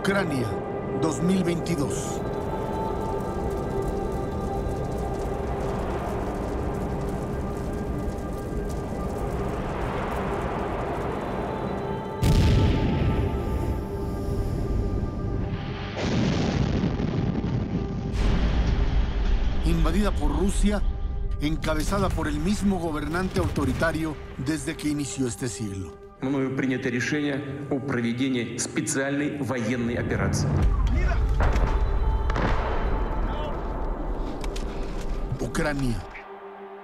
Ucrania, 2022. Invadida por Rusia, encabezada por el mismo gobernante autoritario desde que inició este siglo. мною принято решение о проведении специальной военной операции. Ucrania,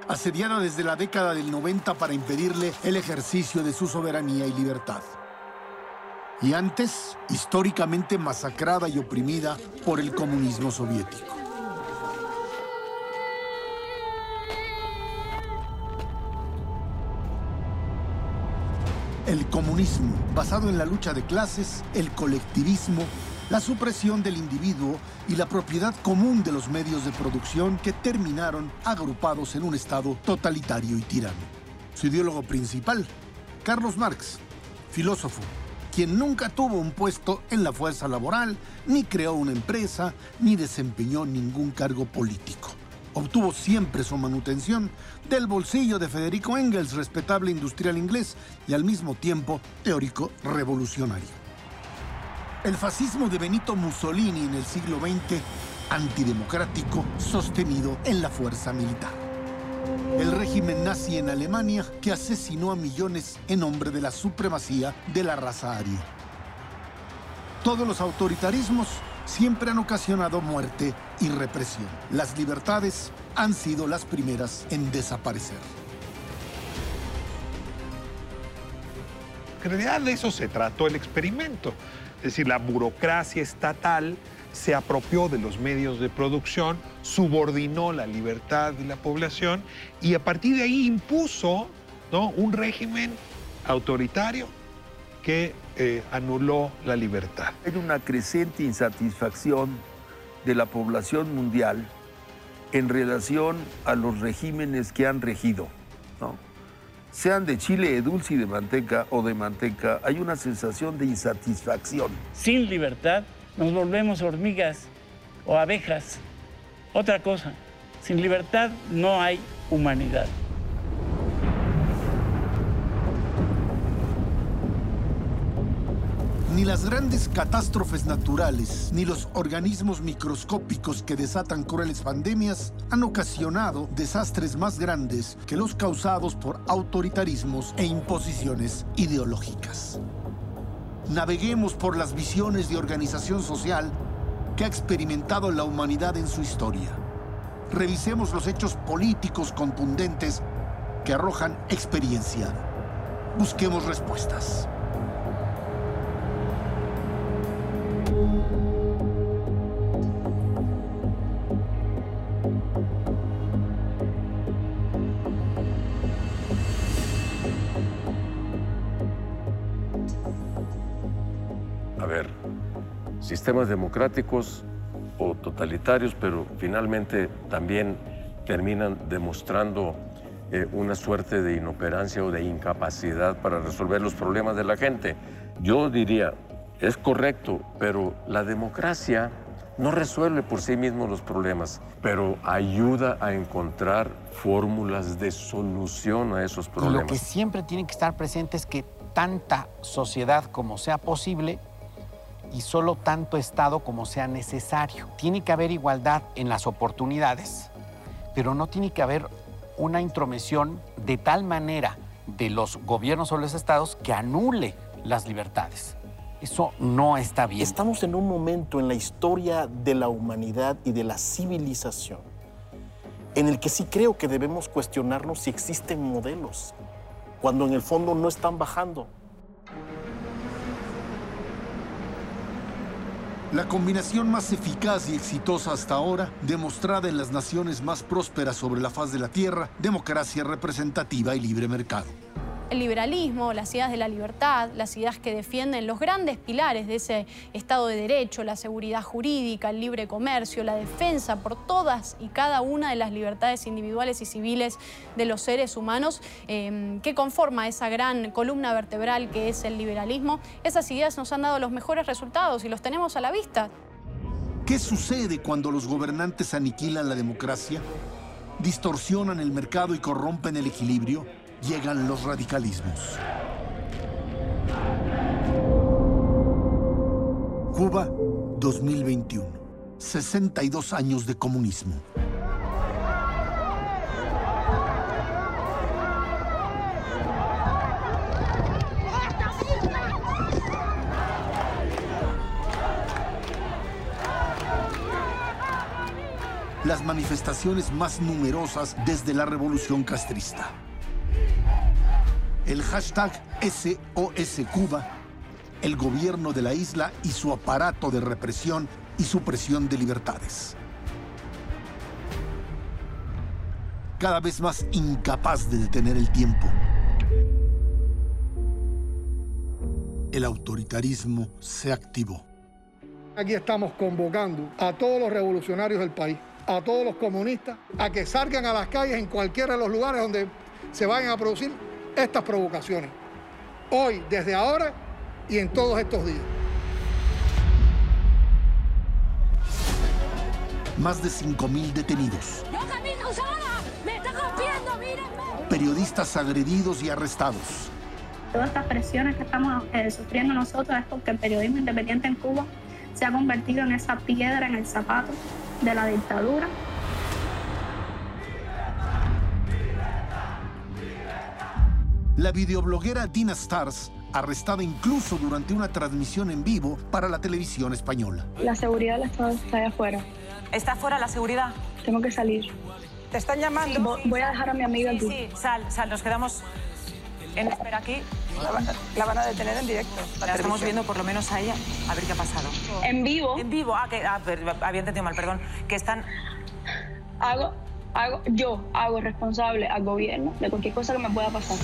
asediada desde la década del 90 para impedirle el ejercicio de su soberanía y libertad. Y antes, históricamente masacrada y oprimida por el comunismo soviético. El comunismo, basado en la lucha de clases, el colectivismo, la supresión del individuo y la propiedad común de los medios de producción que terminaron agrupados en un Estado totalitario y tirano. Su ideólogo principal, Carlos Marx, filósofo, quien nunca tuvo un puesto en la fuerza laboral, ni creó una empresa, ni desempeñó ningún cargo político obtuvo siempre su manutención del bolsillo de Federico Engels, respetable industrial inglés y al mismo tiempo teórico revolucionario. El fascismo de Benito Mussolini en el siglo XX, antidemocrático, sostenido en la fuerza militar. El régimen nazi en Alemania que asesinó a millones en nombre de la supremacía de la raza aria. Todos los autoritarismos siempre han ocasionado muerte y represión. Las libertades han sido las primeras en desaparecer. En realidad de eso se trató el experimento. Es decir, la burocracia estatal se apropió de los medios de producción, subordinó la libertad de la población y a partir de ahí impuso ¿no? un régimen autoritario que eh, anuló la libertad. Hay una creciente insatisfacción de la población mundial en relación a los regímenes que han regido. Sean de chile de dulce y de manteca o de manteca, hay una sensación de insatisfacción. Sin libertad nos volvemos hormigas o abejas. Otra cosa, sin libertad no hay humanidad. Ni las grandes catástrofes naturales, ni los organismos microscópicos que desatan crueles pandemias han ocasionado desastres más grandes que los causados por autoritarismos e imposiciones ideológicas. Naveguemos por las visiones de organización social que ha experimentado la humanidad en su historia. Revisemos los hechos políticos contundentes que arrojan experiencia. Busquemos respuestas. Sistemas democráticos o totalitarios, pero finalmente también terminan demostrando eh, una suerte de inoperancia o de incapacidad para resolver los problemas de la gente. Yo diría, es correcto, pero la democracia no resuelve por sí mismo los problemas, pero ayuda a encontrar fórmulas de solución a esos problemas. Lo que siempre tiene que estar presente es que tanta sociedad como sea posible y solo tanto Estado como sea necesario. Tiene que haber igualdad en las oportunidades, pero no tiene que haber una intromisión de tal manera de los gobiernos o los estados que anule las libertades. Eso no está bien. Estamos en un momento en la historia de la humanidad y de la civilización en el que sí creo que debemos cuestionarnos si existen modelos, cuando en el fondo no están bajando. La combinación más eficaz y exitosa hasta ahora, demostrada en las naciones más prósperas sobre la faz de la Tierra, democracia representativa y libre mercado. El liberalismo, las ideas de la libertad, las ideas que defienden los grandes pilares de ese Estado de Derecho, la seguridad jurídica, el libre comercio, la defensa por todas y cada una de las libertades individuales y civiles de los seres humanos, eh, que conforma esa gran columna vertebral que es el liberalismo, esas ideas nos han dado los mejores resultados y los tenemos a la vista. ¿Qué sucede cuando los gobernantes aniquilan la democracia? Distorsionan el mercado y corrompen el equilibrio llegan los radicalismos. Cuba 2021. 62 años de comunismo. Las manifestaciones más numerosas desde la revolución castrista el hashtag SOS Cuba, el gobierno de la isla y su aparato de represión y supresión de libertades. Cada vez más incapaz de detener el tiempo. El autoritarismo se activó. Aquí estamos convocando a todos los revolucionarios del país, a todos los comunistas, a que salgan a las calles en cualquiera de los lugares donde se vayan a producir estas provocaciones. Hoy, desde ahora y en todos estos días. Más de 5.000 detenidos. ¡Yo camino sola! ¡Me está rompiendo! ¡Mírenme! Periodistas agredidos y arrestados. Todas estas presiones que estamos eh, sufriendo nosotros es porque el periodismo independiente en Cuba se ha convertido en esa piedra en el zapato de la dictadura La videobloguera Dina Stars, arrestada incluso durante una transmisión en vivo para la televisión española. La seguridad del Estado está allá afuera. ¿Está fuera la seguridad? Tengo que salir. ¿Te están llamando? voy a dejar a mi amiga aquí. Sí, sal, sal, nos quedamos en espera aquí. La, van a detener en directo. La, estamos viendo por lo menos a ella, a ver qué ha pasado. ¿En vivo? En vivo, ah, que ah, había entendido mal, perdón. Que están... Hago, hago, yo hago responsable al gobierno de cualquier cosa que me pueda pasar.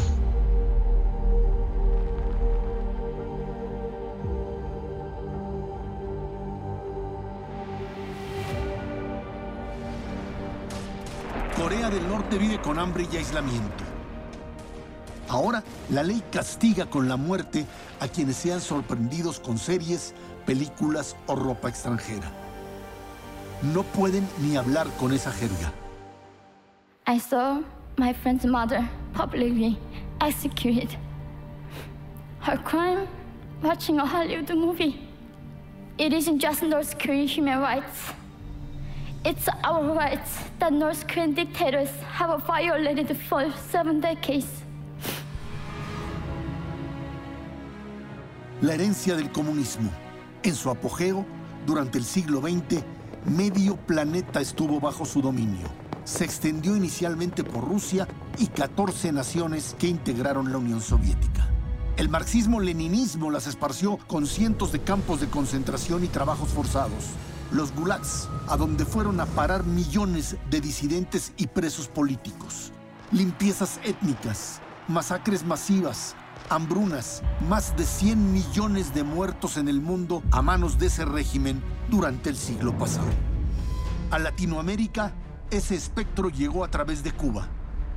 Corea del Norte vive con hambre y aislamiento. Ahora, la ley castiga con la muerte a quienes sean sorprendidos con series, películas o ropa extranjera. No pueden ni hablar con esa jerga. I saw my friend's mother publicly executed. Her crime, watching a Hollywood movie. It isn't just North Korean human rights. It's our rights that North Korean dictators have violated for seven decades. La herencia del comunismo. En su apogeo, durante el siglo XX, medio planeta estuvo bajo su dominio. Se extendió inicialmente por Rusia y 14 naciones que integraron la Unión Soviética. El marxismo-leninismo las esparció con cientos de campos de concentración y trabajos forzados los gulags, a donde fueron a parar millones de disidentes y presos políticos. Limpiezas étnicas, masacres masivas, hambrunas, más de 100 millones de muertos en el mundo a manos de ese régimen durante el siglo pasado. A Latinoamérica, ese espectro llegó a través de Cuba.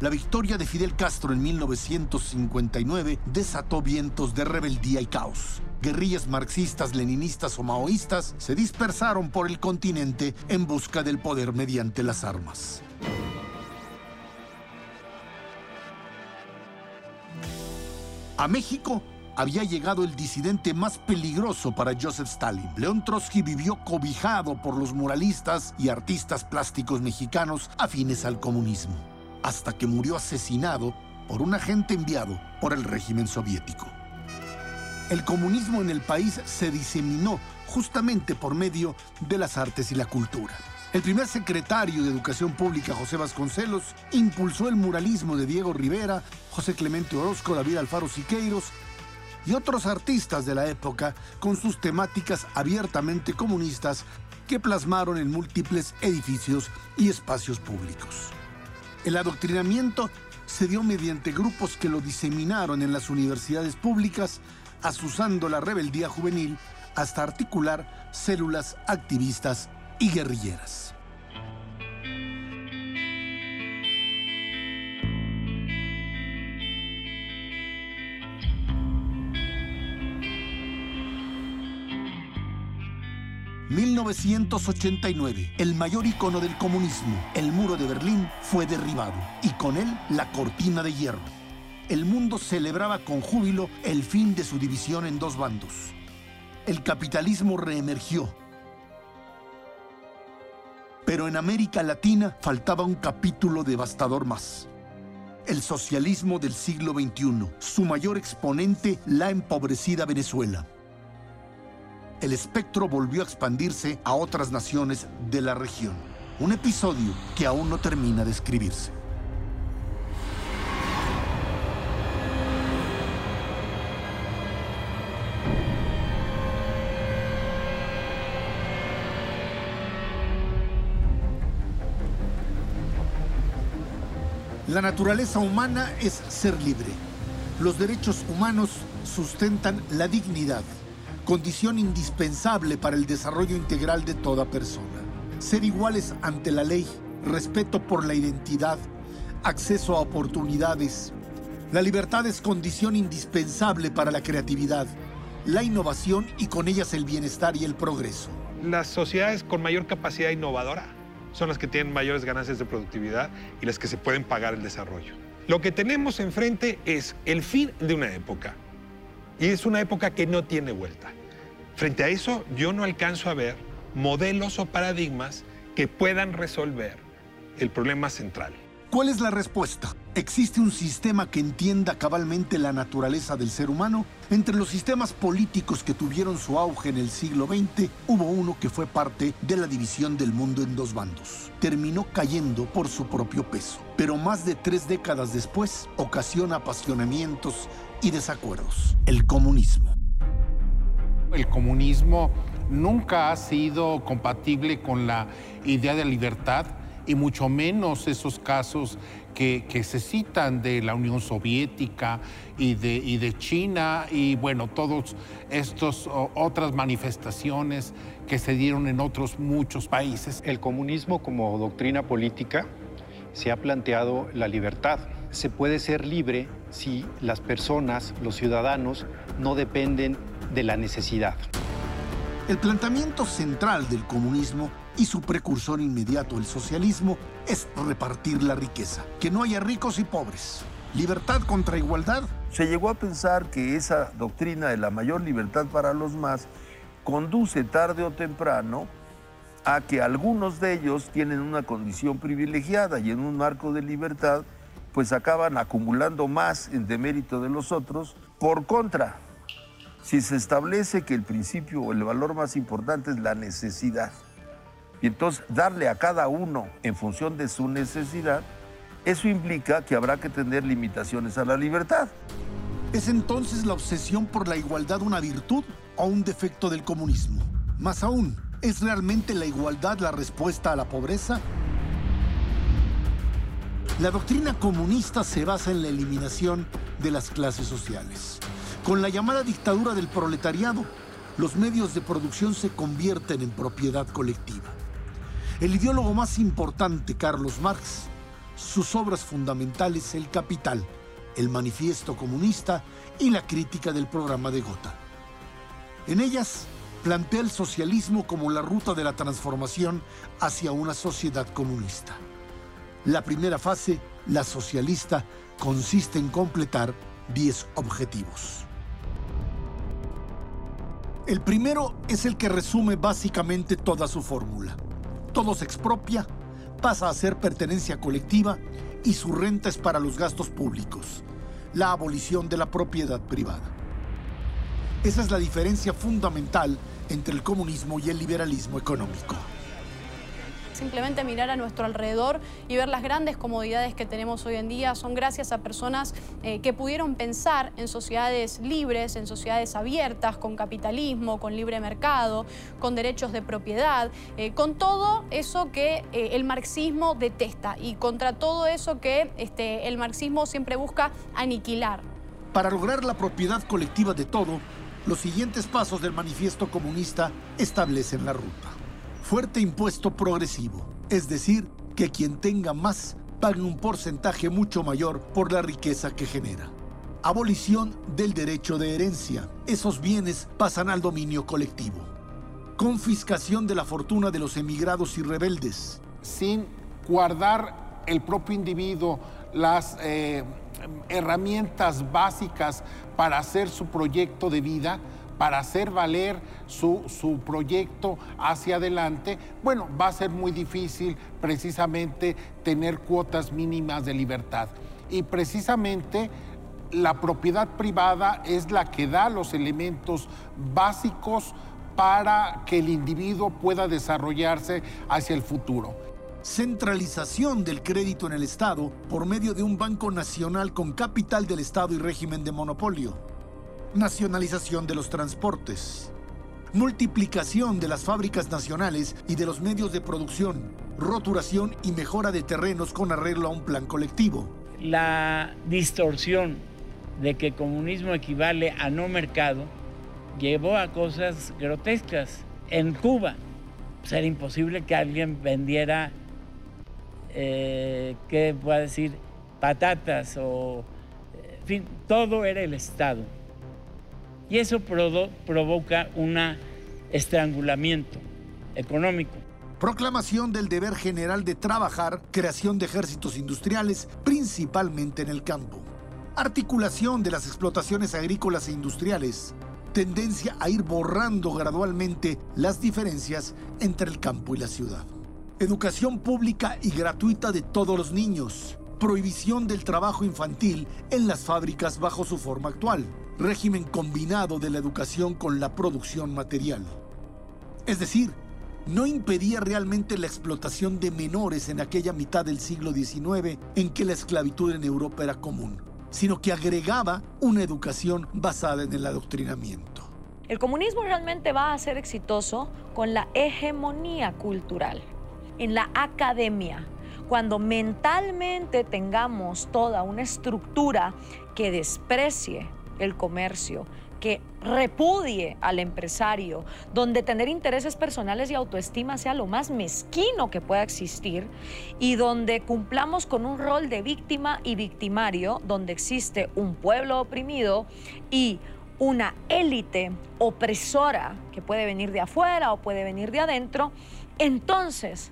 La victoria de Fidel Castro en 1959 desató vientos de rebeldía y caos guerrillas marxistas, leninistas o maoístas se dispersaron por el continente en busca del poder mediante las armas. A México había llegado el disidente más peligroso para Joseph Stalin. León Trotsky vivió cobijado por los muralistas y artistas plásticos mexicanos afines al comunismo, hasta que murió asesinado por un agente enviado por el régimen soviético. El comunismo en el país se diseminó justamente por medio de las artes y la cultura. El primer secretario de Educación Pública, José Vasconcelos, impulsó el muralismo de Diego Rivera, José Clemente Orozco, David Alfaro Siqueiros y otros artistas de la época con sus temáticas abiertamente comunistas que plasmaron en múltiples edificios y espacios públicos. El adoctrinamiento se dio mediante grupos que lo diseminaron en las universidades públicas, asusando la rebeldía juvenil hasta articular células activistas y guerrilleras. ...1989... ...el mayor icono del comunismo... ...el muro de Berlín fue derribado... ...y con él la cortina de hierro... ...el mundo celebraba con júbilo... ...el fin de su división en dos bandos... ...el capitalismo reemergió... Pero en América Latina faltaba un capítulo devastador más. El socialismo del siglo XXI, su mayor exponente, la empobrecida Venezuela. El espectro volvió a expandirse a otras naciones de la región. Un episodio que aún no termina de escribirse. La naturaleza humana es ser libre. Los derechos humanos sustentan la dignidad, condición indispensable para el desarrollo integral de toda persona. Ser iguales ante la ley, respeto por la identidad, acceso a oportunidades. La libertad es condición indispensable para la creatividad, la innovación y con ellas el bienestar y el progreso. Las sociedades con mayor capacidad innovadora son las que tienen mayores ganancias de productividad y las que se pueden pagar el desarrollo. Lo que tenemos enfrente es el fin de una época. Y es una época que no tiene vuelta. Frente a eso, yo no alcanzo a ver modelos o paradigmas que puedan resolver el problema central. ¿Cuál es la respuesta? ¿Existe un sistema que entienda cabalmente la naturaleza del ser humano? Entre los sistemas políticos que tuvieron su auge en el siglo XX, hubo uno que fue parte de la división del mundo en dos bandos. Terminó cayendo por su propio peso, pero más de tres décadas después ocasiona apasionamientos y desacuerdos. El comunismo. El comunismo nunca ha sido compatible con la idea de libertad y mucho menos esos casos que, se citan de la Unión Soviética y de, y de China y bueno, todas estas otras manifestaciones que se dieron en otros muchos países. El comunismo como doctrina política se ha planteado la libertad. Se puede ser libre si las personas, los ciudadanos, no dependen de la necesidad. El planteamiento central del comunismo y su precursor inmediato, el socialismo, es repartir la riqueza, que no haya ricos y pobres. Libertad contra igualdad. Se llegó a pensar que esa doctrina de la mayor libertad para los más conduce tarde o temprano a que algunos de ellos tienen una condición privilegiada y en un marco de libertad pues acaban acumulando más en demérito de los otros. Por contra, si se establece que el principio o el valor más importante es la necesidad, y entonces darle a cada uno en función de su necesidad, eso implica que habrá que tener limitaciones a la libertad. ¿Es entonces la obsesión por la igualdad una virtud o un defecto del comunismo? Más aún, ¿es realmente la igualdad la respuesta a la pobreza? La doctrina comunista se basa en la eliminación de las clases sociales. Con la llamada dictadura del proletariado, los medios de producción se convierten en propiedad colectiva. El ideólogo más importante, Carlos Marx, sus obras fundamentales El Capital, el Manifiesto Comunista y la crítica del programa de Gotha. En ellas plantea el socialismo como la ruta de la transformación hacia una sociedad comunista. La primera fase, la socialista, consiste en completar 10 objetivos. El primero es el que resume básicamente toda su fórmula todo se expropia, pasa a ser pertenencia colectiva y su renta es para los gastos públicos, la abolición de la propiedad privada. Esa es la diferencia fundamental entre el comunismo y el liberalismo económico. Simplemente mirar a nuestro alrededor y ver las grandes comodidades que tenemos hoy en día son gracias a personas eh, que pudieron pensar en sociedades libres, en sociedades abiertas, con capitalismo, con libre mercado, con derechos de propiedad, eh, con todo eso que eh, el marxismo detesta y contra todo eso que este, el marxismo siempre busca aniquilar. Para lograr la propiedad colectiva de todo, los siguientes pasos del manifiesto comunista establecen la ruta. Fuerte impuesto progresivo, es decir, que quien tenga más pague un porcentaje mucho mayor por la riqueza que genera. Abolición del derecho de herencia. Esos bienes pasan al dominio colectivo. Confiscación de la fortuna de los emigrados y rebeldes. Sin guardar el propio individuo las eh, herramientas básicas para hacer su proyecto de vida, para hacer valer su, su, proyecto hacia adelante, bueno, va a ser muy difícil precisamente tener cuotas mínimas de libertad. Y precisamente la propiedad privada es la que da los elementos básicos para que el individuo pueda desarrollarse hacia el futuro centralización del crédito en el Estado por medio de un banco nacional con capital del Estado y régimen de monopolio, nacionalización de los transportes, multiplicación de las fábricas nacionales y de los medios de producción, roturación y mejora de terrenos con arreglo a un plan colectivo. La distorsión de que comunismo equivale a no mercado llevó a cosas grotescas. En Cuba, pues era imposible que alguien vendiera eh, ¿qué voy decir? Patatas o, en fin, todo era el Estado. Y eso provoca un estrangulamiento económico. Proclamación del deber general de trabajar, creación de ejércitos industriales, principalmente en el campo. Articulación de las explotaciones agrícolas e industriales. Tendencia a ir borrando gradualmente las diferencias entre el campo y la ciudad. Educación pública y gratuita de todos los niños. Prohibición del trabajo infantil en las fábricas bajo su forma actual. Régimen combinado de la educación con la producción material. Es decir, no impedía realmente la explotación de menores en aquella mitad del siglo XIX en que la esclavitud en Europa era común, sino que agregaba una educación basada en el adoctrinamiento. El comunismo realmente va a ser exitoso con la hegemonía cultural en la academia, cuando mentalmente tengamos toda una estructura que desprecie el comercio, que repudie al empresario, donde tener intereses personales y autoestima sea lo más mezquino que pueda existir y donde cumplamos con un rol de víctima y victimario, donde existe un pueblo oprimido y una élite opresora que puede venir de afuera o puede venir de adentro, entonces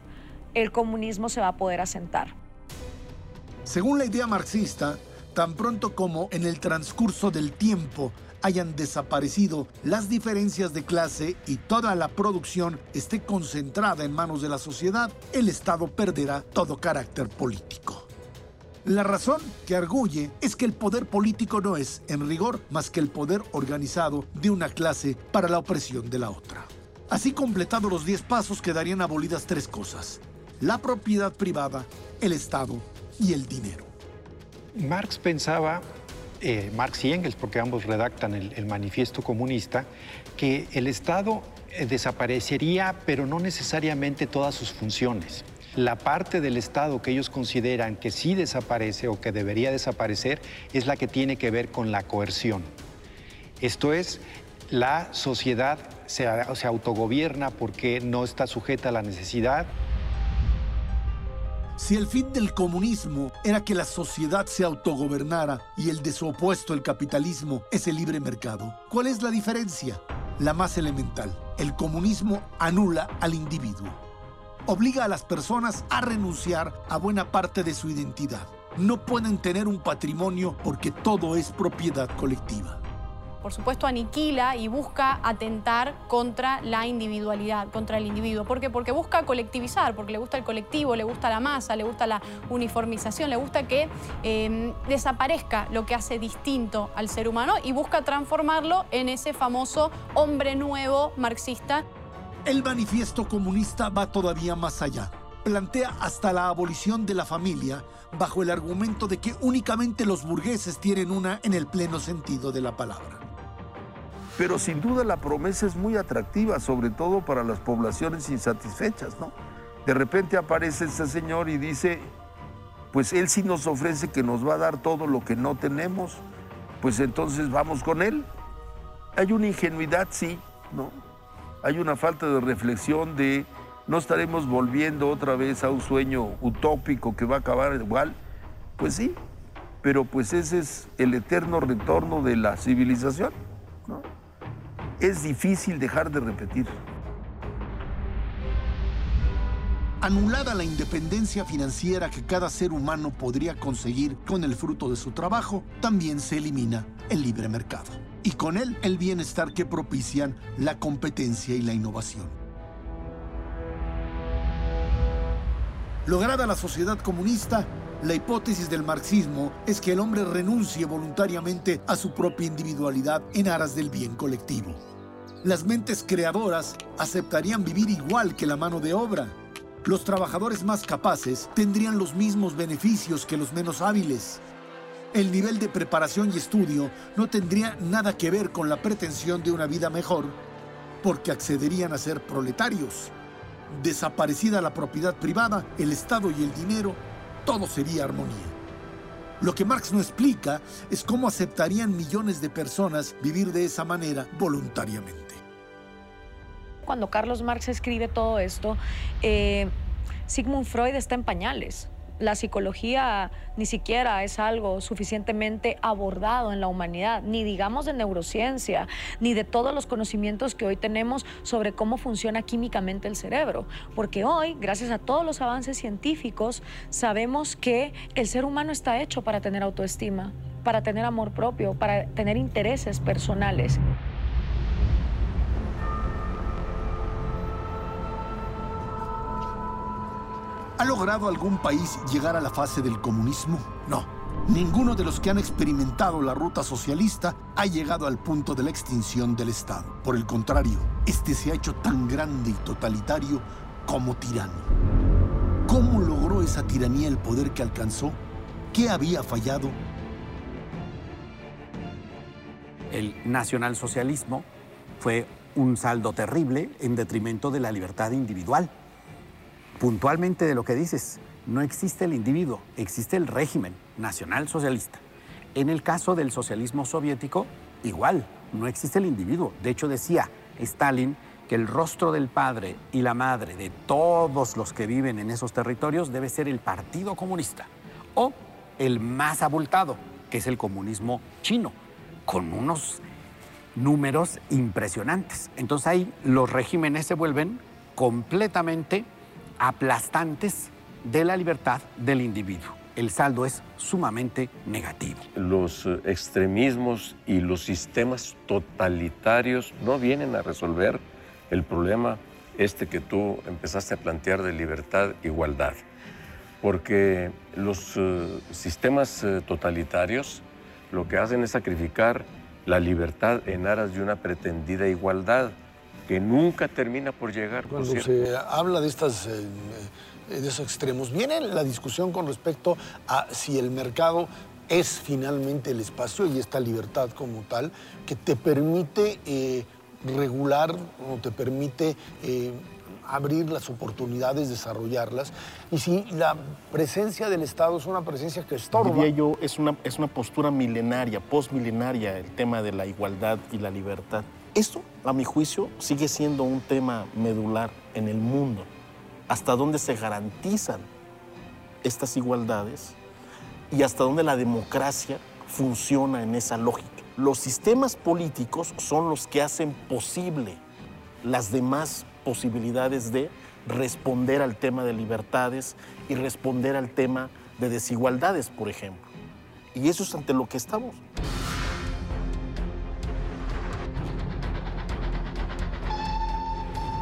el comunismo se va a poder asentar. Según la idea marxista, tan pronto como en el transcurso del tiempo hayan desaparecido las diferencias de clase y toda la producción esté concentrada en manos de la sociedad, el Estado perderá todo carácter político. La razón que arguye es que el poder político no es, en rigor, más que el poder organizado de una clase para la opresión de la otra. Así completados los 10 pasos quedarían abolidas tres cosas la propiedad privada, el Estado y el dinero. Marx pensaba, eh, Marx y Engels, porque ambos redactan el, manifiesto comunista, que el Estado eh, desaparecería, pero no necesariamente todas sus funciones. La parte del Estado que ellos consideran que sí desaparece o que debería desaparecer es la que tiene que ver con la coerción. Esto es, la sociedad se, se autogobierna porque no está sujeta a la necesidad si el fin del comunismo era que la sociedad se autogobernara y el de su opuesto, el capitalismo, es el libre mercado, ¿cuál es la diferencia? La más elemental. El comunismo anula al individuo. Obliga a las personas a renunciar a buena parte de su identidad. No pueden tener un patrimonio porque todo es propiedad colectiva por supuesto, aniquila y busca atentar contra la individualidad, contra el individuo. ¿Por qué? Porque busca colectivizar, porque le gusta el colectivo, le gusta la masa, le gusta la uniformización, le gusta que em, desaparezca lo que hace distinto al ser humano y busca transformarlo en ese famoso hombre nuevo marxista. El manifiesto comunista va todavía más allá plantea hasta la abolición de la familia bajo el argumento de que únicamente los burgueses tienen una en el pleno sentido de la palabra. Pero sin duda la promesa es muy atractiva, sobre todo para las poblaciones insatisfechas, ¿no? De repente aparece ese señor y dice, pues él sí nos ofrece que nos va a dar todo lo que no tenemos, pues entonces vamos con él. Hay una ingenuidad, sí, ¿no? Hay una falta de reflexión de no estaremos volviendo otra vez a un sueño utópico que va a acabar igual. Pues sí, pero pues ese es el eterno retorno de la civilización. ¿no? Es difícil dejar de repetir. Anulada la independencia financiera que cada ser humano podría conseguir con el fruto de su trabajo, también se elimina el libre mercado. Y con él el bienestar que propician la competencia y la innovación. Lograda la sociedad comunista, la hipótesis del marxismo es que el hombre renuncie voluntariamente a su propia individualidad en aras del bien colectivo. Las mentes creadoras aceptarían vivir igual que la mano de obra. Los trabajadores más capaces tendrían los mismos beneficios que los menos hábiles. El nivel de preparación y estudio no tendría nada que ver con la pretensión de una vida mejor, porque accederían a ser proletarios. Desaparecida la propiedad privada, el Estado y el dinero, todo sería armonía. Lo que Marx no explica es cómo aceptarían millones de personas vivir de esa manera voluntariamente. Cuando Carlos Marx escribe todo esto, eh, Sigmund Freud está en pañales. La psicología ni siquiera es algo suficientemente abordado en la humanidad, ni digamos de neurociencia, ni de todos los conocimientos que hoy tenemos sobre cómo funciona químicamente el cerebro. Porque hoy, gracias a todos los avances científicos, sabemos que el ser humano está hecho para tener autoestima, para tener amor propio, para tener intereses personales. ¿Ha logrado algún país llegar a la fase del comunismo? No. Ninguno de los que han experimentado la ruta socialista ha llegado al punto de la extinción del Estado. Por el contrario, este se ha hecho tan grande y totalitario como tirano. ¿Cómo logró esa tiranía el poder que alcanzó? ¿Qué había fallado? El nacionalsocialismo fue un saldo terrible en detrimento de la libertad individual puntualmente de lo que dices, no existe el individuo, existe el régimen nacional socialista. En el caso del socialismo soviético, igual, no existe el individuo. De hecho, decía Stalin que el rostro del padre y la madre de todos los que viven en esos territorios debe ser el Partido Comunista o el más abultado, que es el comunismo chino, con unos números impresionantes. Entonces ahí los regímenes se vuelven completamente aplastantes de la libertad del individuo. El saldo es sumamente negativo. Los eh, extremismos y los sistemas totalitarios no vienen a resolver el problema este que tú empezaste a plantear de libertad, igualdad. Porque los eh, sistemas eh, totalitarios lo que hacen es sacrificar la libertad en aras de una pretendida igualdad que nunca termina por llegar. Cuando se habla de, estas, eh, de esos extremos, viene la discusión con respecto a si el mercado es finalmente el espacio y esta libertad como tal que te permite eh, regular o te permite eh, abrir las oportunidades, desarrollarlas. Y si la presencia del Estado es una presencia que estorba. Diría yo, es una, es una postura milenaria, postmilenaria, el tema de la igualdad y la libertad. Esto, a mi juicio, sigue siendo un tema medular en el mundo. Hasta dónde se garantizan estas igualdades y hasta dónde la democracia funciona en esa lógica. Los sistemas políticos son los que hacen posible las demás posibilidades de responder al tema de libertades y responder al tema de desigualdades, por ejemplo. Y eso es ante lo que estamos.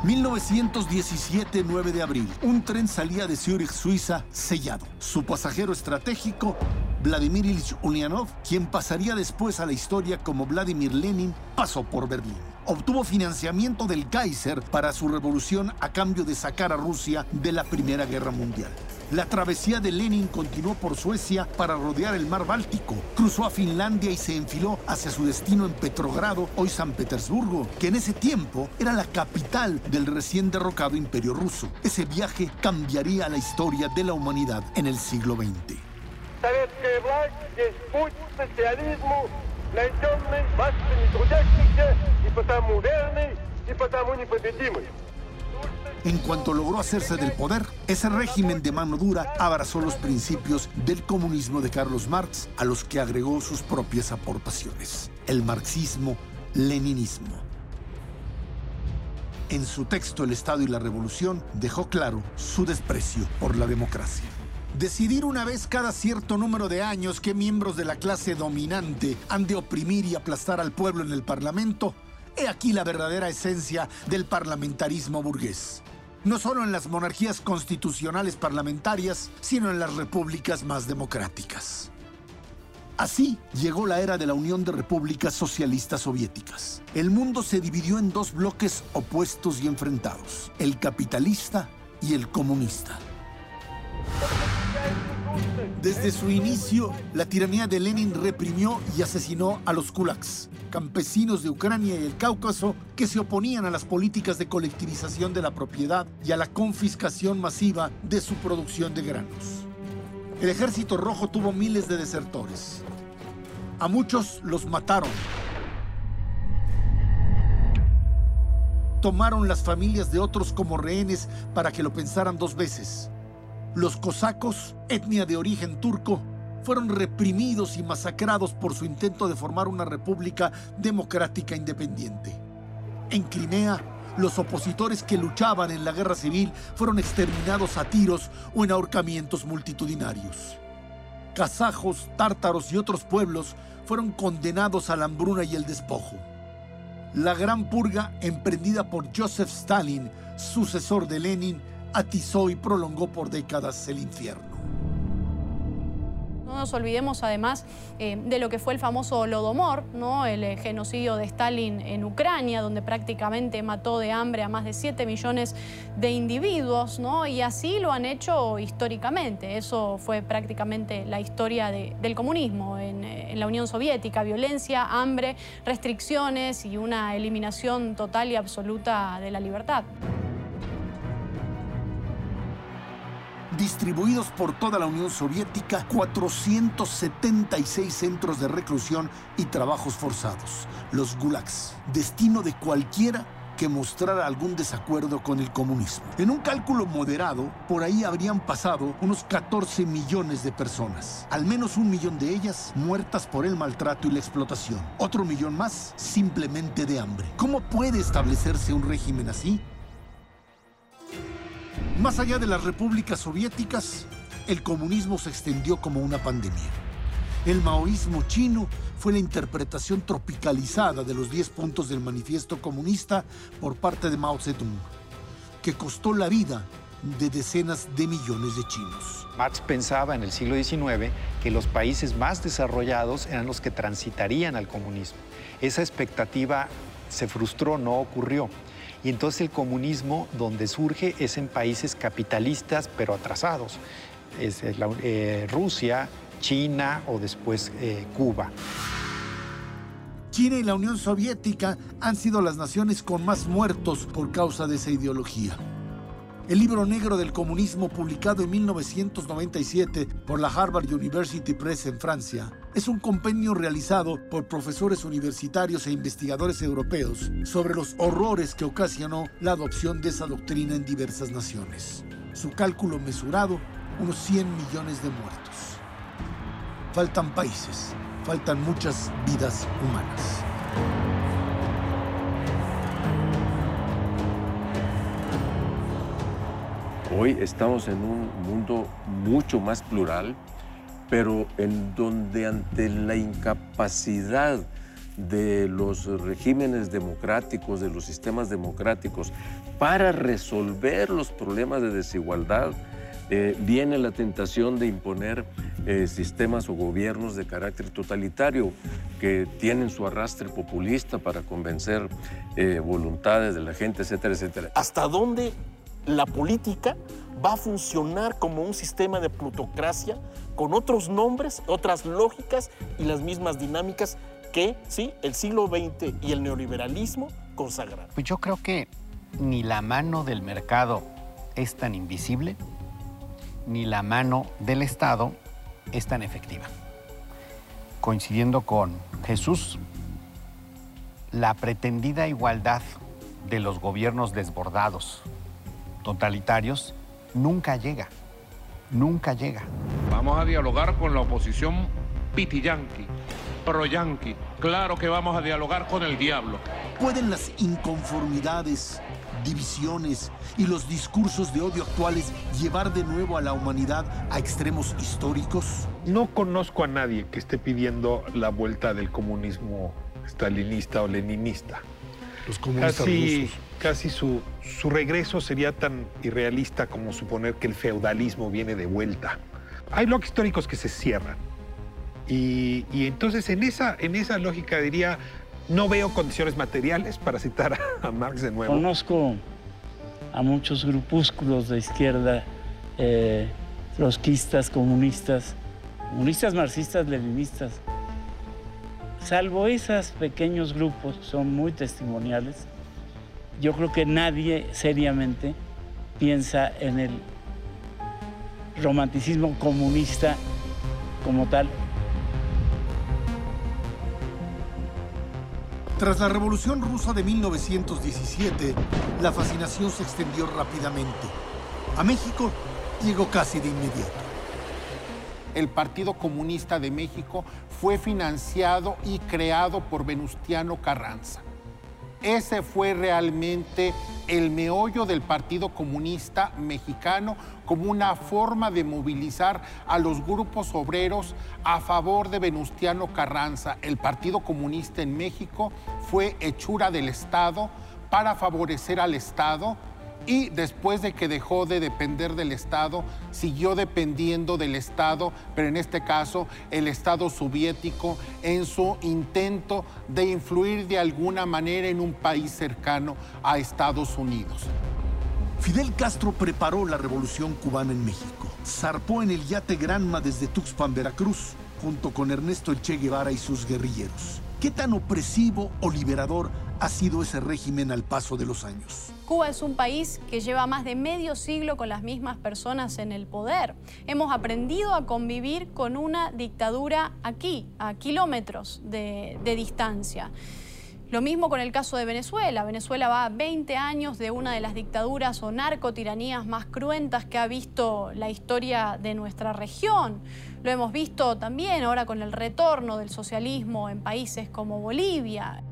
1917, 9 de abril. Un tren salía de Zurich, Suiza, sellado. Su pasajero estratégico, Vladimir Ilich Ulyanov, quien pasaría después a la historia como Vladimir Lenin, pasó por Berlín. obtuvo financiamiento del Kaiser para su revolución a cambio de sacar a Rusia de la Primera Guerra Mundial. La travesía de Lenin continuó por Suecia para rodear el mar Báltico, cruzó a Finlandia y se enfiló hacia su destino en Petrogrado, hoy San Petersburgo, que en ese tiempo era la capital del recién derrocado imperio ruso. Ese viaje cambiaría la historia de la humanidad en el siglo XX. En cuanto logró hacerse del poder, ese régimen de mano dura abrazó los principios del comunismo de Carlos Marx, a los que agregó sus propias aportaciones, el marxismo-leninismo. En su texto El Estado y la Revolución dejó claro su desprecio por la democracia. Decidir una vez cada cierto número de años qué miembros de la clase dominante han de oprimir y aplastar al pueblo en el Parlamento, he aquí la verdadera esencia del parlamentarismo burgués. No solo en las monarquías constitucionales parlamentarias, sino en las repúblicas más democráticas. Así llegó la era de la Unión de Repúblicas Socialistas Soviéticas. El mundo se dividió en dos bloques opuestos y enfrentados, el capitalista y el comunista. Desde su inicio, la tiranía de Lenin reprimió y asesinó a los kulaks, campesinos de Ucrania y el Cáucaso que se oponían a las políticas de colectivización de la propiedad y a la confiscación masiva de su producción de granos. El ejército rojo tuvo miles de desertores. A muchos los mataron. Tomaron las familias de otros como rehenes para que lo pensaran dos veces. Los cosacos, etnia de origen turco, fueron reprimidos y masacrados por su intento de formar una república democrática independiente. En Crimea, los opositores que luchaban en la guerra civil fueron exterminados a tiros o en ahorcamientos multitudinarios. Kazajos, tártaros y otros pueblos fueron condenados a la hambruna y el despojo. La gran purga emprendida por Joseph Stalin, sucesor de Lenin, atizó y prolongó por décadas el infierno. No nos olvidemos además eh, de lo que fue el famoso Holodomor, ¿no? el eh, genocidio de Stalin en Ucrania, donde prácticamente mató de hambre a más de 7 millones de individuos, ¿no? y así lo han hecho históricamente. Eso fue prácticamente la historia del comunismo eh, en la Unión Soviética, violencia, hambre, restricciones y una eliminación total y absoluta de la libertad. Distribuidos por toda la Unión Soviética 476 centros de reclusión y trabajos forzados, los gulags, destino de cualquiera que mostrara algún desacuerdo con el comunismo. En un cálculo moderado, por ahí habrían pasado unos 14 millones de personas, al menos un millón de ellas muertas por el maltrato y la explotación, otro millón más simplemente de hambre. ¿Cómo puede establecerse un régimen así? Más allá de las repúblicas soviéticas, el comunismo se extendió como una pandemia. El maoísmo chino fue la interpretación tropicalizada de los 10 puntos del manifiesto comunista por parte de Mao Zedong, que costó la vida de decenas de millones de chinos. Marx pensaba en el siglo XIX que los países más desarrollados eran los que transitarían al comunismo. Esa expectativa se frustró, no ocurrió. Y entonces el comunismo donde surge es en países capitalistas pero atrasados. Es eh, Rusia, China o después eh, Cuba. China y la Unión Soviética han sido las naciones con más muertos por causa de esa ideología. El libro negro del comunismo, publicado en 1997 por la Harvard University Press en Francia, es un compendio realizado por profesores universitarios e investigadores europeos sobre los horrores que ocasionó la adopción de esa doctrina en diversas naciones. Su cálculo mesurado, unos 100 millones de muertos. Faltan países, faltan muchas vidas humanas. Hoy estamos en un mundo mucho más plural, pero en donde ante la incapacidad de los regímenes democráticos, de los sistemas democráticos, para resolver los problemas de desigualdad, eh, viene la tentación de imponer eh, sistemas o gobiernos de carácter totalitario que tienen su arrastre populista para convencer eh, voluntades de la gente, etcétera, etcétera. ¿Hasta dónde la política va a funcionar como un sistema de plutocracia con otros nombres, otras lógicas y las mismas dinámicas que, sí, el siglo XX y el neoliberalismo consagraron? Pues yo creo que ni la mano del mercado es tan invisible, ni la mano del Estado es tan efectiva. Coincidiendo con Jesús, la pretendida igualdad de los gobiernos desbordados, totalitarios, nunca llega, nunca llega. Vamos a dialogar con la oposición pitiyanqui, pro-yanqui. Claro que vamos a dialogar con el diablo. ¿Pueden las inconformidades, divisiones y los discursos de odio actuales llevar de nuevo a la humanidad a extremos históricos? No conozco a nadie que esté pidiendo la vuelta del comunismo stalinista o leninista. Los comunistas rusos. Casi su, su regreso sería tan irrealista como suponer que el feudalismo viene de vuelta. Hay bloques históricos que se cierran. Y, y entonces en esa, en esa lógica diría, no veo condiciones materiales para citar a Marx de nuevo. Conozco a muchos grupúsculos de izquierda, eh, trotskistas, comunistas, comunistas marxistas, leninistas. Salvo esos pequeños grupos, son muy testimoniales, yo creo que nadie seriamente piensa en el romanticismo comunista como tal. Tras la Revolución Rusa de 1917, la fascinación se extendió rápidamente. A México llegó casi de inmediato. El Partido Comunista de México fue financiado y creado por Venustiano Carranza. Ese fue realmente el meollo del Partido Comunista Mexicano como una forma de movilizar a los grupos obreros a favor de Venustiano Carranza. El Partido Comunista en México fue hechura del Estado para favorecer al Estado y después de que dejó de depender del Estado, siguió dependiendo del Estado, pero en este caso el Estado soviético en su intento de influir de alguna manera en un país cercano a Estados Unidos. Fidel Castro preparó la revolución cubana en México. Zarpó en el yate Granma desde Tuxpan, Veracruz, junto con Ernesto Che Guevara y sus guerrilleros. ¿Qué tan opresivo o liberador ha sido ese régimen al paso de los años? Cuba es un país que lleva más de medio siglo con las mismas personas en el poder. Hemos aprendido a convivir con una dictadura aquí, a kilómetros de, de distancia. Lo mismo con el caso de Venezuela. Venezuela va a 20 años de una de las dictaduras o narcotiranías más cruentas que ha visto la historia de nuestra región. Lo hemos visto también ahora con el retorno del socialismo en países como Bolivia.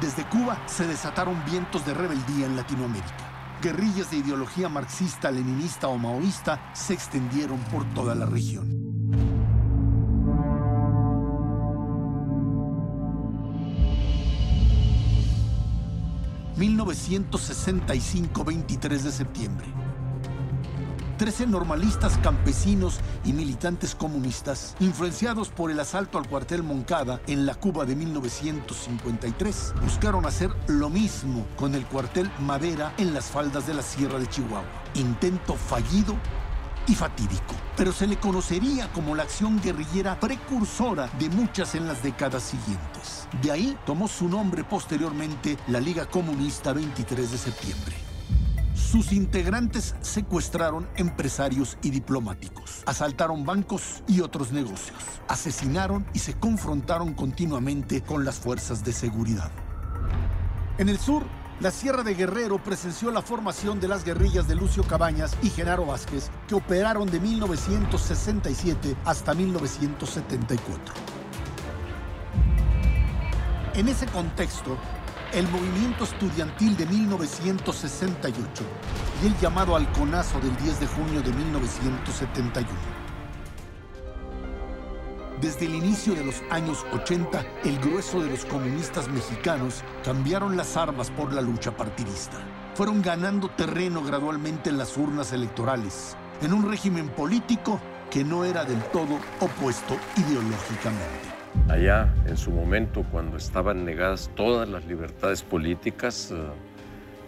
Desde Cuba se desataron vientos de rebeldía en Latinoamérica. Guerrillas de ideología marxista, leninista o maoísta se extendieron por toda la región. ...1965, 23 de septiembre. Trece normalistas campesinos y militantes comunistas, influenciados por el asalto al cuartel Moncada en la Cuba de 1953, buscaron hacer lo mismo con el cuartel Madera en las faldas de la Sierra de Chihuahua. Intento fallido y fatídico, pero se le conocería como la acción guerrillera precursora de muchas en las décadas siguientes. De ahí tomó su nombre posteriormente la Liga Comunista 23 de septiembre. Sus integrantes secuestraron empresarios y diplomáticos, asaltaron bancos y otros negocios, asesinaron y se confrontaron continuamente con las fuerzas de seguridad. En el sur, la Sierra de Guerrero presenció la formación de las guerrillas de Lucio Cabañas y Genaro Vázquez, que operaron de 1967 hasta 1974. En ese contexto, el movimiento estudiantil de 1968 y el llamado halconazo del 10 de junio de 1971. Desde el inicio de los años 80, el grueso de los comunistas mexicanos cambiaron las armas por la lucha partidista. Fueron ganando terreno gradualmente en las urnas electorales, en un régimen político que no era del todo opuesto ideológicamente. Allá, en su momento, cuando estaban negadas todas las libertades políticas, eh,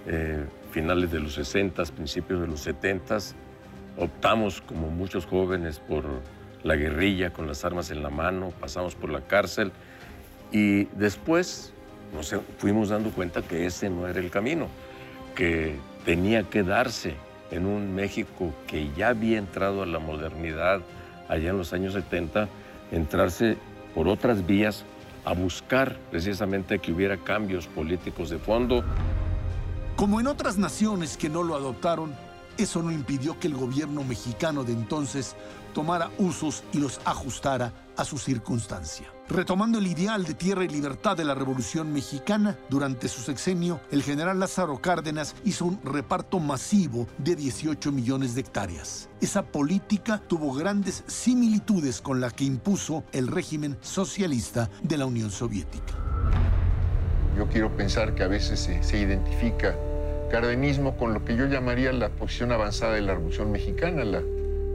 eh, finales de los 60, principios de los 70, optamos, como muchos jóvenes, por la guerrilla con las armas en la mano, pasamos por la cárcel y después nos fuimos dando cuenta que ese no era el camino, que tenía que darse en un México que ya había entrado a la modernidad allá en los años 70, entrarse por otras vías a buscar precisamente que hubiera cambios políticos de fondo. Como en otras naciones que no lo adoptaron, eso no impidió que el gobierno mexicano de entonces tomara usos y los ajustara a su circunstancia. Retomando el ideal de tierra y libertad de la Revolución Mexicana, durante su sexenio, el general Lázaro Cárdenas hizo un reparto masivo de 18 millones de hectáreas. Esa política tuvo grandes similitudes con la que impuso el régimen socialista de la Unión Soviética. Yo quiero pensar que a veces se, se identifica cardenismo con lo que yo llamaría la posición avanzada de la Revolución Mexicana, la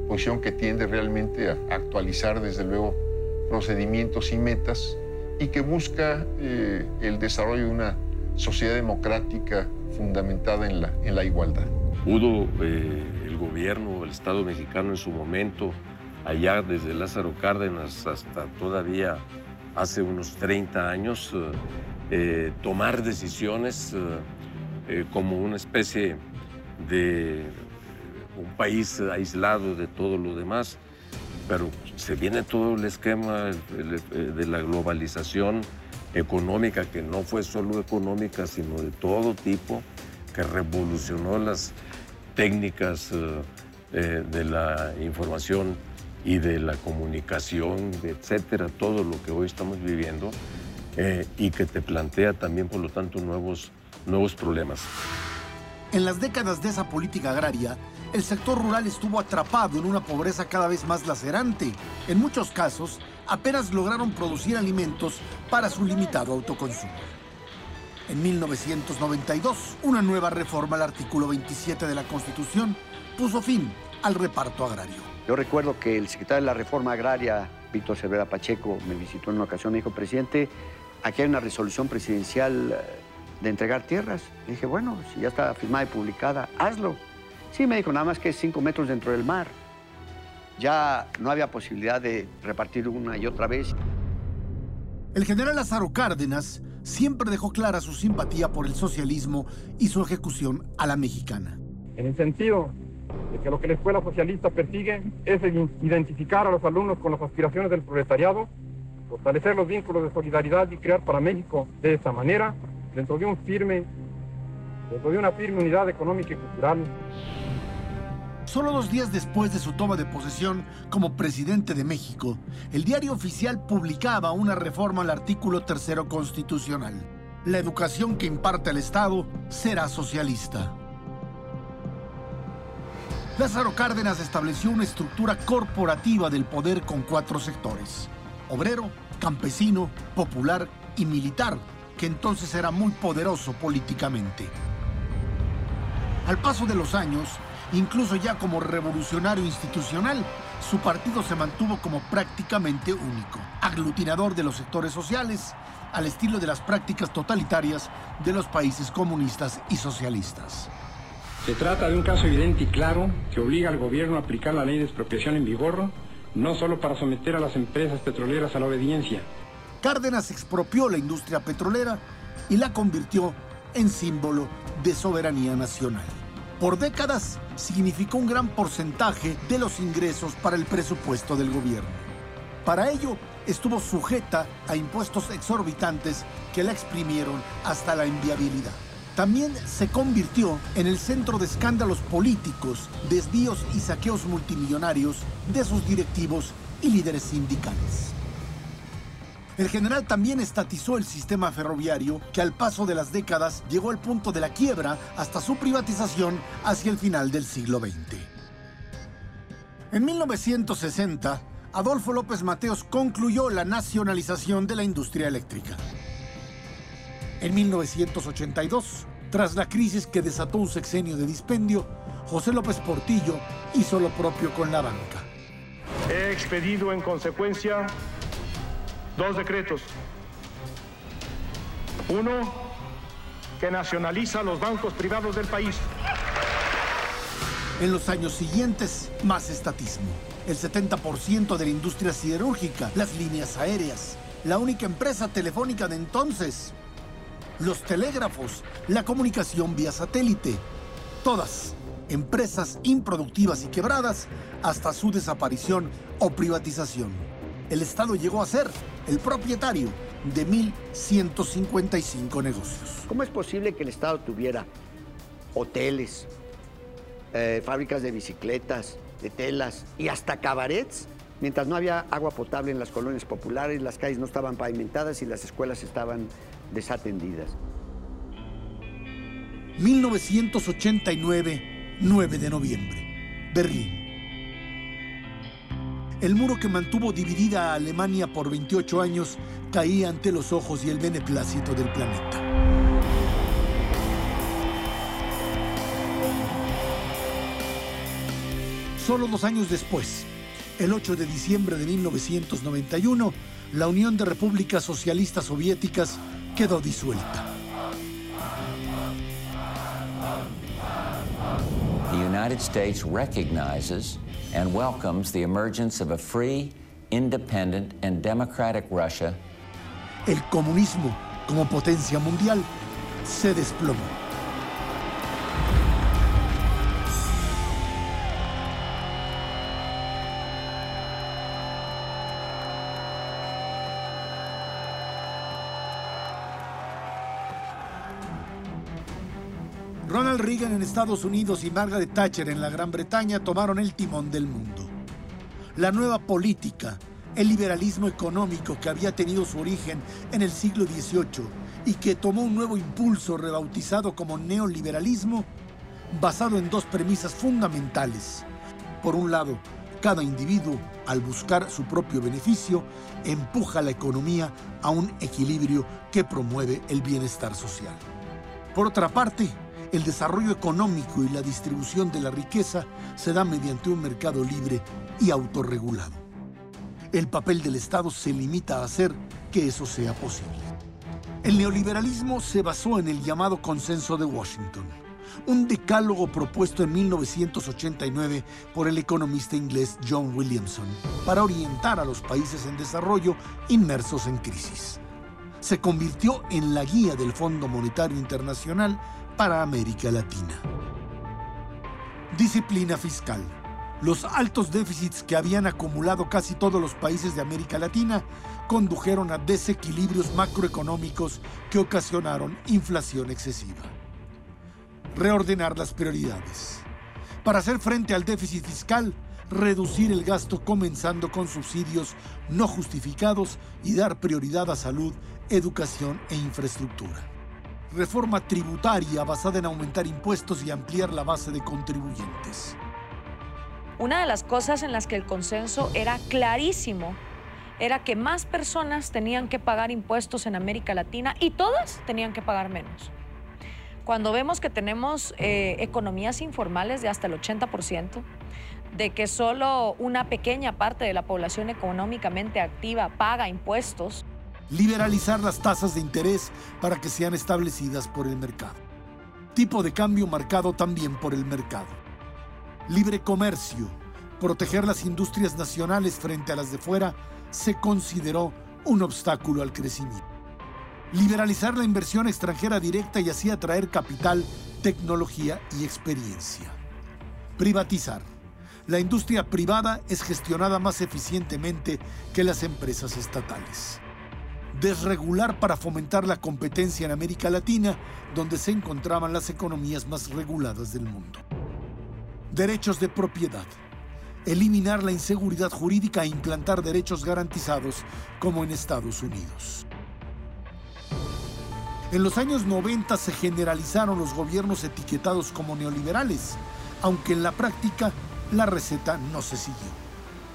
posición que tiende realmente a actualizar desde luego procedimientos y metas y que busca eh, el desarrollo de una sociedad democrática fundamentada en la, en la igualdad. Pudo eh, el gobierno, el Estado mexicano en su momento, allá desde Lázaro Cárdenas hasta todavía hace unos 30 años, eh, tomar decisiones como una especie de un país aislado de todo lo demás, pero se viene todo el esquema de la globalización económica, que no fue solo económica, sino de todo tipo, que revolucionó las técnicas eh, eh, de la información y de la comunicación, etcétera, todo lo que hoy estamos viviendo, eh, y que te plantea también, por lo tanto, nuevos, nuevos problemas. En las décadas de esa política agraria, el sector rural estuvo atrapado en una pobreza cada vez más lacerante. En muchos casos, apenas lograron producir alimentos para su limitado autoconsumo. En 1992, una nueva reforma al artículo 27 de la Constitución puso fin al reparto agrario. Yo recuerdo que el secretario de la Reforma Agraria, Víctor Cervera Pacheco, me visitó en una ocasión y me dijo, presidente, aquí hay una resolución presidencial de entregar tierras. Dije, bueno, si ya está firmada y publicada, hazlo. Sí, me dijo, nada más que es cinco metros dentro del mar. Ya no había posibilidad de repartir una y otra vez. El general Lázaro Cárdenas siempre dejó clara su simpatía por el socialismo y su ejecución a la mexicana. En el sentido de que lo que la escuela socialista persigue es identificar a los alumnos con las aspiraciones del proletariado, fortalecer los vínculos de solidaridad y crear para México de esa manera, dentro de un firme, de una firme unidad económica y cultural. Solo dos días después de su toma de posesión como presidente de México, el diario oficial publicaba una reforma al artículo tercero constitucional. La educación que imparte el Estado será socialista. Lázaro Cárdenas estableció una estructura corporativa del poder con cuatro sectores. Obrero, campesino, popular y militar, que entonces era muy poderoso políticamente. Al paso de los años, Incluso ya como revolucionario institucional, su partido se mantuvo como prácticamente único, aglutinador de los sectores sociales, al estilo de las prácticas totalitarias de los países comunistas y socialistas. Se trata de un caso evidente y claro que obliga al gobierno a aplicar la ley de expropiación en vigor, no solo para someter a las empresas petroleras a la obediencia. Cárdenas expropió la industria petrolera y la convirtió en símbolo de soberanía nacional. Por décadas significó un gran porcentaje de los ingresos para el presupuesto del gobierno. Para ello, estuvo sujeta a impuestos exorbitantes que la exprimieron hasta la inviabilidad. También se convirtió en el centro de escándalos políticos, desvíos y saqueos multimillonarios de sus directivos y líderes sindicales. El general también estatizó el sistema ferroviario que al paso de las décadas llegó al punto de la quiebra hasta su privatización hacia el final del siglo XX. En 1960, Adolfo López Mateos concluyó la nacionalización de la industria eléctrica. En 1982, tras la crisis que desató un sexenio de dispendio, José López Portillo hizo lo propio con la banca. expedido en consecuencia dos decretos. Uno, que nacionaliza los bancos privados del país. En los años siguientes, más estatismo. El 70% de la industria siderúrgica, las líneas aéreas, la única empresa telefónica de entonces, los telégrafos, la comunicación vía satélite. Todas empresas improductivas y quebradas hasta su desaparición o privatización. El Estado llegó a ser el propietario de 1.155 negocios. ¿Cómo es posible que el Estado tuviera hoteles, eh, fábricas de bicicletas, de telas y hasta cabarets? Mientras no había agua potable en las colonias populares, las calles no estaban pavimentadas y las escuelas estaban desatendidas. 1989, 9 de noviembre, Berlín. El muro que mantuvo dividida a Alemania por 28 años caía ante los ojos y el beneplácito del planeta. Solo dos años después, el 8 de diciembre de 1991, la Unión de Repúblicas Socialistas Soviéticas quedó disuelta. United States recognizes and welcomes the emergence of a free, independent, and democratic Russia. El comunismo como potencia mundial se desplomó. Ronald Reagan en Estados Unidos y Margaret Thatcher en la Gran Bretaña tomaron el timón del mundo. La nueva política, el liberalismo económico que había tenido su origen en el siglo XVIII y que tomó un nuevo impulso rebautizado como neoliberalismo, basado en dos premisas fundamentales. Por un lado, cada individuo, al buscar su propio beneficio, empuja la economía a un equilibrio que promueve el bienestar social. Por otra parte, el desarrollo económico y la distribución de la riqueza se da mediante un mercado libre y autorregulado. El papel del Estado se limita a hacer que eso sea posible. El neoliberalismo se basó en el llamado Consenso de Washington, un decálogo propuesto en 1989 por el economista inglés John Williamson para orientar a los países en desarrollo inmersos en crisis. Se convirtió en la guía del Fondo Monetario Internacional para América Latina. Disciplina fiscal. Los altos déficits que habían acumulado casi todos los países de América Latina condujeron a desequilibrios macroeconómicos que ocasionaron inflación excesiva. Reordenar las prioridades. Para hacer frente al déficit fiscal, reducir el gasto comenzando con subsidios no justificados y dar prioridad a salud, educación e infraestructura reforma tributaria basada en aumentar impuestos y ampliar la base de contribuyentes. Una de las cosas en las que el consenso era clarísimo era que más personas tenían que pagar impuestos en América Latina y todas tenían que pagar menos. Cuando vemos que tenemos eh, economías informales de hasta el 80%, de que solo una pequeña parte de la población económicamente activa paga impuestos, liberalizar las tasas de interés para que sean establecidas por el mercado. Tipo de cambio marcado también por el mercado. Libre comercio, proteger las industrias nacionales frente a las de fuera, se consideró un obstáculo al crecimiento. Liberalizar la inversión extranjera directa y así atraer capital, tecnología y experiencia. Privatizar. La industria privada es gestionada más eficientemente que las empresas estatales desregular para fomentar la competencia en América Latina, donde se encontraban las economías más reguladas del mundo. Derechos de propiedad. Eliminar la inseguridad jurídica e implantar derechos garantizados como en Estados Unidos. En los años 90 se generalizaron los gobiernos etiquetados como neoliberales, aunque en la práctica la receta no se siguió.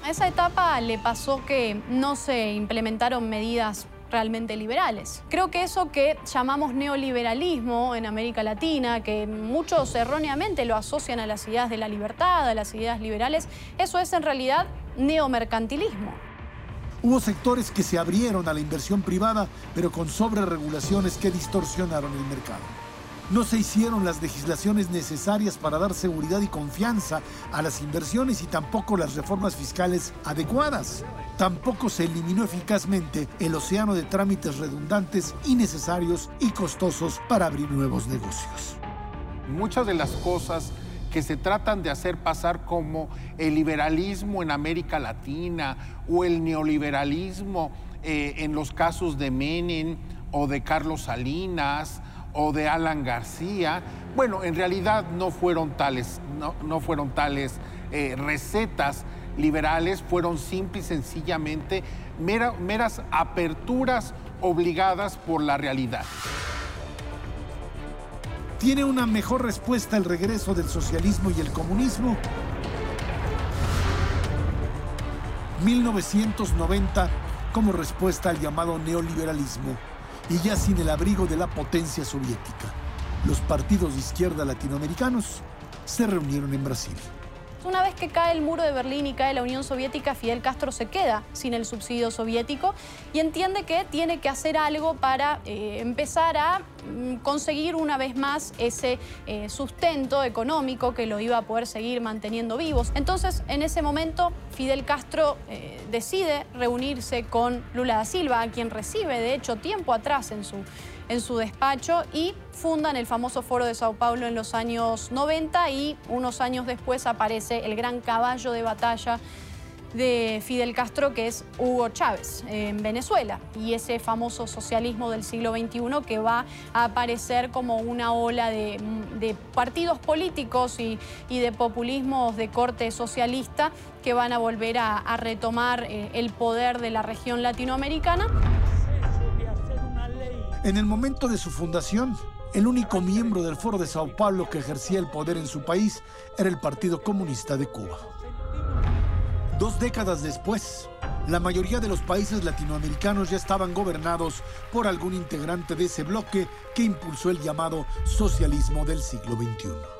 A esa etapa le pasó que no se implementaron medidas realmente liberales. Creo que eso que llamamos neoliberalismo en América Latina, que muchos erróneamente lo asocian a las ideas de la libertad, a las ideas liberales, eso es en realidad neomercantilismo. Hubo sectores que se abrieron a la inversión privada, pero con sobreregulaciones que distorsionaron el mercado. No se hicieron las legislaciones necesarias para dar seguridad y confianza a las inversiones y tampoco las reformas fiscales adecuadas. Tampoco se eliminó eficazmente el océano de trámites redundantes, innecesarios y costosos para abrir nuevos negocios. Muchas de las cosas que se tratan de hacer pasar como el liberalismo en América Latina o el neoliberalismo eh, en los casos de Menem o de Carlos Salinas o de Alan García. Bueno, en realidad no fueron tales, no, fueron tales eh, recetas liberales, fueron simple y sencillamente meras aperturas obligadas por la realidad. ¿Tiene una mejor respuesta el regreso del socialismo y el comunismo? 1990 como respuesta al llamado neoliberalismo y ya sin el abrigo de la potencia soviética. Los partidos de izquierda latinoamericanos se reunieron en Brasil. Una vez que cae el muro de Berlín y cae la Unión Soviética, Fidel Castro se queda sin el subsidio soviético y entiende que tiene que hacer algo para eh, empezar a mm, conseguir una vez más ese eh, sustento económico que lo iba a poder seguir manteniendo vivos. Entonces, en ese momento, Fidel Castro eh, decide reunirse con Lula da Silva, a quien recibe, de hecho, tiempo atrás en su en su despacho y fundan el famoso Foro de Sao Paulo en los años 90 y unos años después aparece el gran caballo de batalla de Fidel Castro, que es Hugo Chávez, en Venezuela, y ese famoso socialismo del siglo XXI que va a aparecer como una ola de, partidos políticos y, de populismos de corte socialista que van a volver a, retomar eh, el poder de la región latinoamericana. En el momento de su fundación, el único miembro del Foro de Sao Paulo que ejercía el poder en su país era el Partido Comunista de Cuba. Dos décadas después, la mayoría de los países latinoamericanos ya estaban gobernados por algún integrante de ese bloque que impulsó el llamado socialismo del siglo XXI.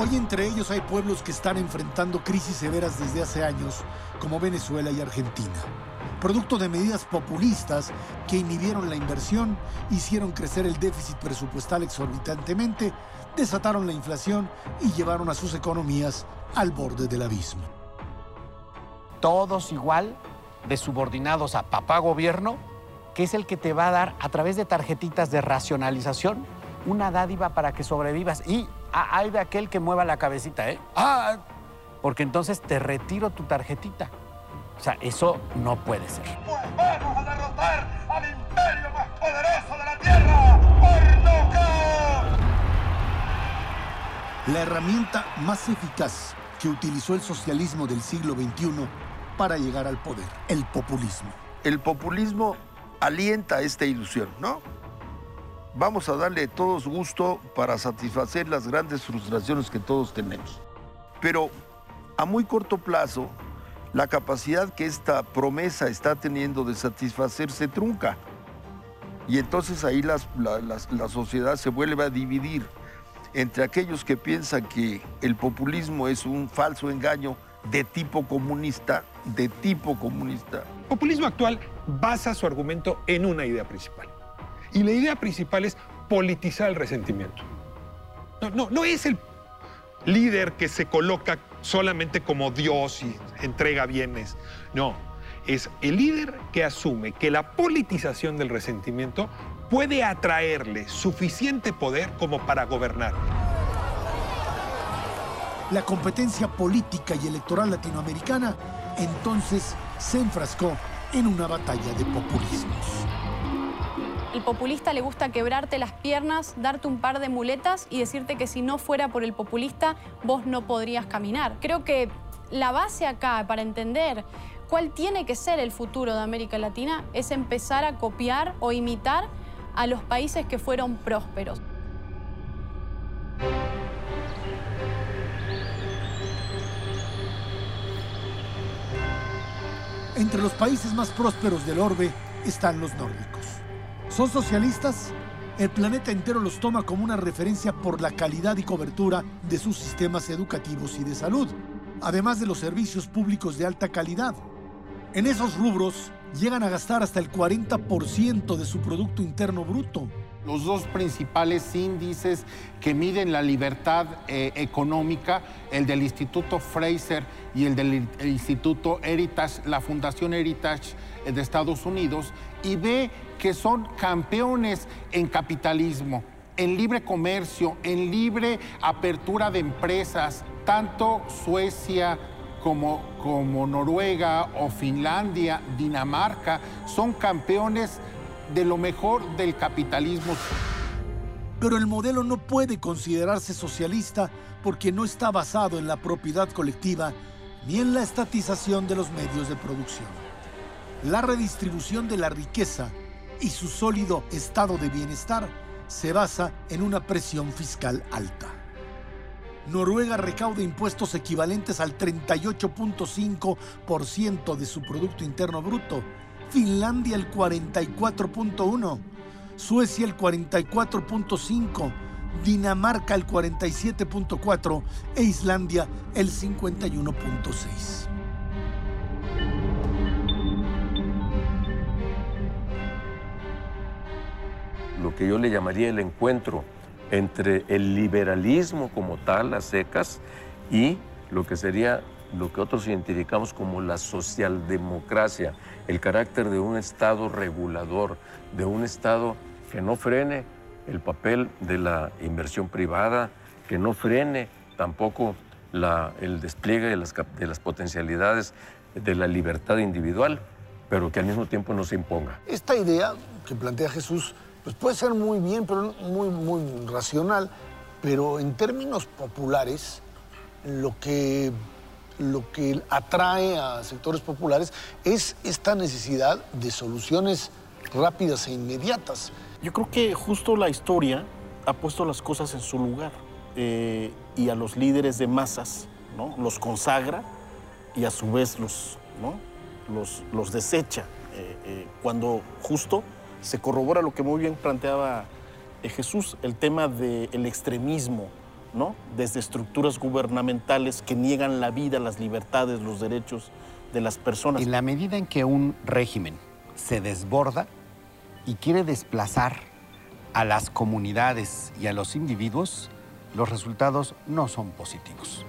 Hoy entre ellos hay pueblos que están enfrentando crisis severas desde hace años, como Venezuela y Argentina. Producto de medidas populistas que inhibieron la inversión, hicieron crecer el déficit presupuestal exorbitantemente, desataron la inflación y llevaron a sus economías al borde del abismo. Todos igual de subordinados a papá gobierno, que es el que te va a dar a través de tarjetitas de racionalización una dádiva para que sobrevivas. Y hay de aquel que mueva la cabecita, ¿eh? Ah, porque entonces te retiro tu tarjetita. O sea, eso no puede ser. Pues vamos a derrotar al imperio más poderoso de la Tierra, ¡Por La herramienta más eficaz que utilizó el socialismo del siglo XXI para llegar al poder, el populismo. El populismo alienta esta ilusión, ¿no? Vamos a darle todos gusto para satisfacer las grandes frustraciones que todos tenemos. Pero a muy corto plazo, la capacidad que esta promesa está teniendo de satisfacer se trunca. Y entonces ahí la, la sociedad se vuelve a dividir entre aquellos que piensan que el populismo es un falso engaño de tipo comunista, de tipo comunista. El populismo actual basa su argumento en una idea principal y la idea principal es politizar el resentimiento. No, no, no es el líder que se coloca solamente como Dios y entrega bienes. No, es el líder que asume que la politización del resentimiento puede atraerle suficiente poder como para gobernar. La competencia política y electoral latinoamericana entonces se enfrascó en una batalla de populismos. El populista le gusta quebrarte las piernas, darte un par de muletas y decirte que si no fuera por el populista, vos no podrías caminar. Creo que la base acá para entender cuál tiene que ser el futuro de América Latina es empezar a copiar o imitar a los países que fueron prósperos. Entre los países más prósperos del orbe están los nórdicos. ¿Son socialistas? El planeta entero los toma como una referencia por la calidad y cobertura de sus sistemas educativos y de salud, además de los servicios públicos de alta calidad. En esos rubros llegan a gastar hasta el 40% de su Producto Interno Bruto. Los dos principales índices que miden la libertad eh, económica, el del Instituto Fraser y el del Instituto Heritage, la Fundación Heritage eh, de Estados Unidos, y ve que son campeones en capitalismo, en libre comercio, en libre apertura de empresas, tanto Suecia, como, como Noruega o Finlandia, Dinamarca, son campeones de lo mejor del capitalismo. Pero el modelo no puede considerarse socialista porque no está basado en la propiedad colectiva ni en la estatización de los medios de producción. La redistribución de la riqueza y su sólido estado de bienestar se basa en una presión fiscal alta. Noruega recauda impuestos equivalentes al 38.5% de su Producto Interno Bruto, Finlandia el 44.1%, Suecia el 44.5%, Dinamarca el 47.4% e Islandia el 51.6%. Lo que yo le llamaría el encuentro entre el liberalismo como tal, las secas, y lo que sería lo que otros identificamos como la socialdemocracia, el carácter de un Estado regulador, de un Estado que no frene el papel de la inversión privada, que no frene tampoco el despliegue de las, de las potencialidades de la libertad individual, pero que al mismo tiempo no se imponga. Esta idea que plantea Jesús pues puede ser muy bien, pero muy, muy racional, pero en términos populares, lo que, lo que atrae a sectores populares es esta necesidad de soluciones rápidas e inmediatas. Yo creo que justo la historia ha puesto las cosas en su lugar eh, y a los líderes de masas ¿no? los consagra y a su vez los, ¿no? los, los desecha. Eh, eh, cuando justo se corrobora lo que muy bien planteaba eh, Jesús, el tema del extremismo, ¿no? Desde estructuras gubernamentales que niegan la vida, las libertades, los derechos de las personas. En la medida en que un régimen se desborda y quiere desplazar a las comunidades y a los individuos, los resultados no son positivos.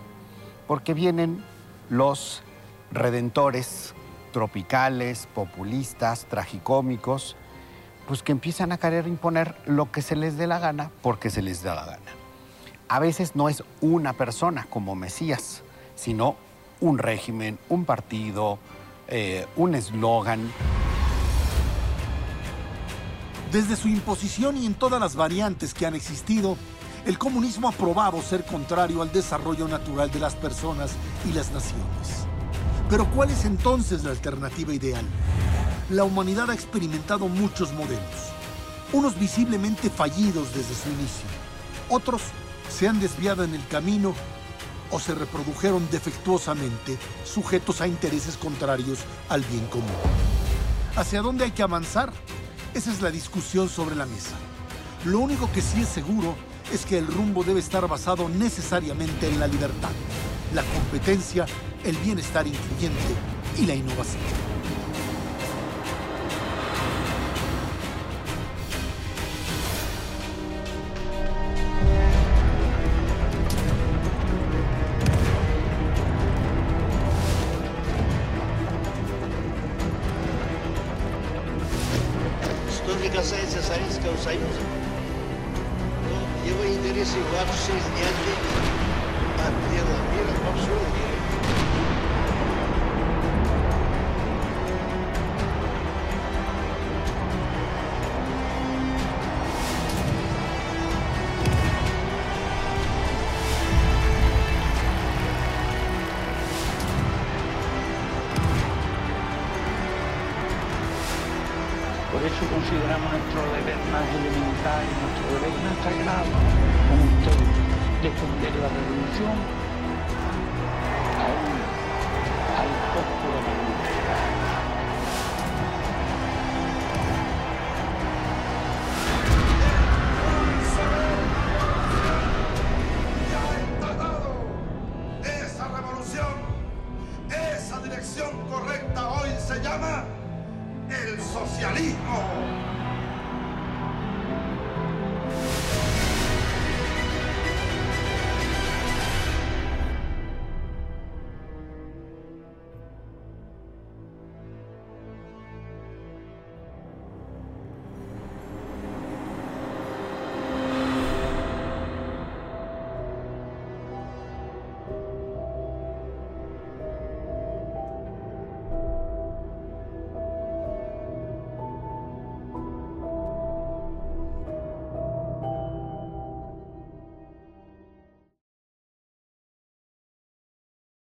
Porque vienen los redentores tropicales, populistas, tragicómicos, pues que empiezan a querer imponer lo que se les dé la gana porque se les da la gana. A veces no es una persona como Mesías, sino un régimen, un partido, eh, un eslogan. Desde su imposición y en todas las variantes que han existido, el comunismo ha probado ser contrario al desarrollo natural de las personas y las naciones. Pero ¿cuál es entonces la alternativa ideal? La humanidad ha experimentado muchos modelos, unos visiblemente fallidos desde su inicio, otros se han desviado en el camino o se reprodujeron defectuosamente, sujetos a intereses contrarios al bien común. ¿Hacia dónde hay que avanzar? Esa es la discusión sobre la mesa. Lo único que sí es seguro es que el rumbo debe estar basado necesariamente en la libertad, la competencia, el bienestar incluyente y la innovación. Касается Советского Союза, то его интересы вообще неотделимы от дела мира во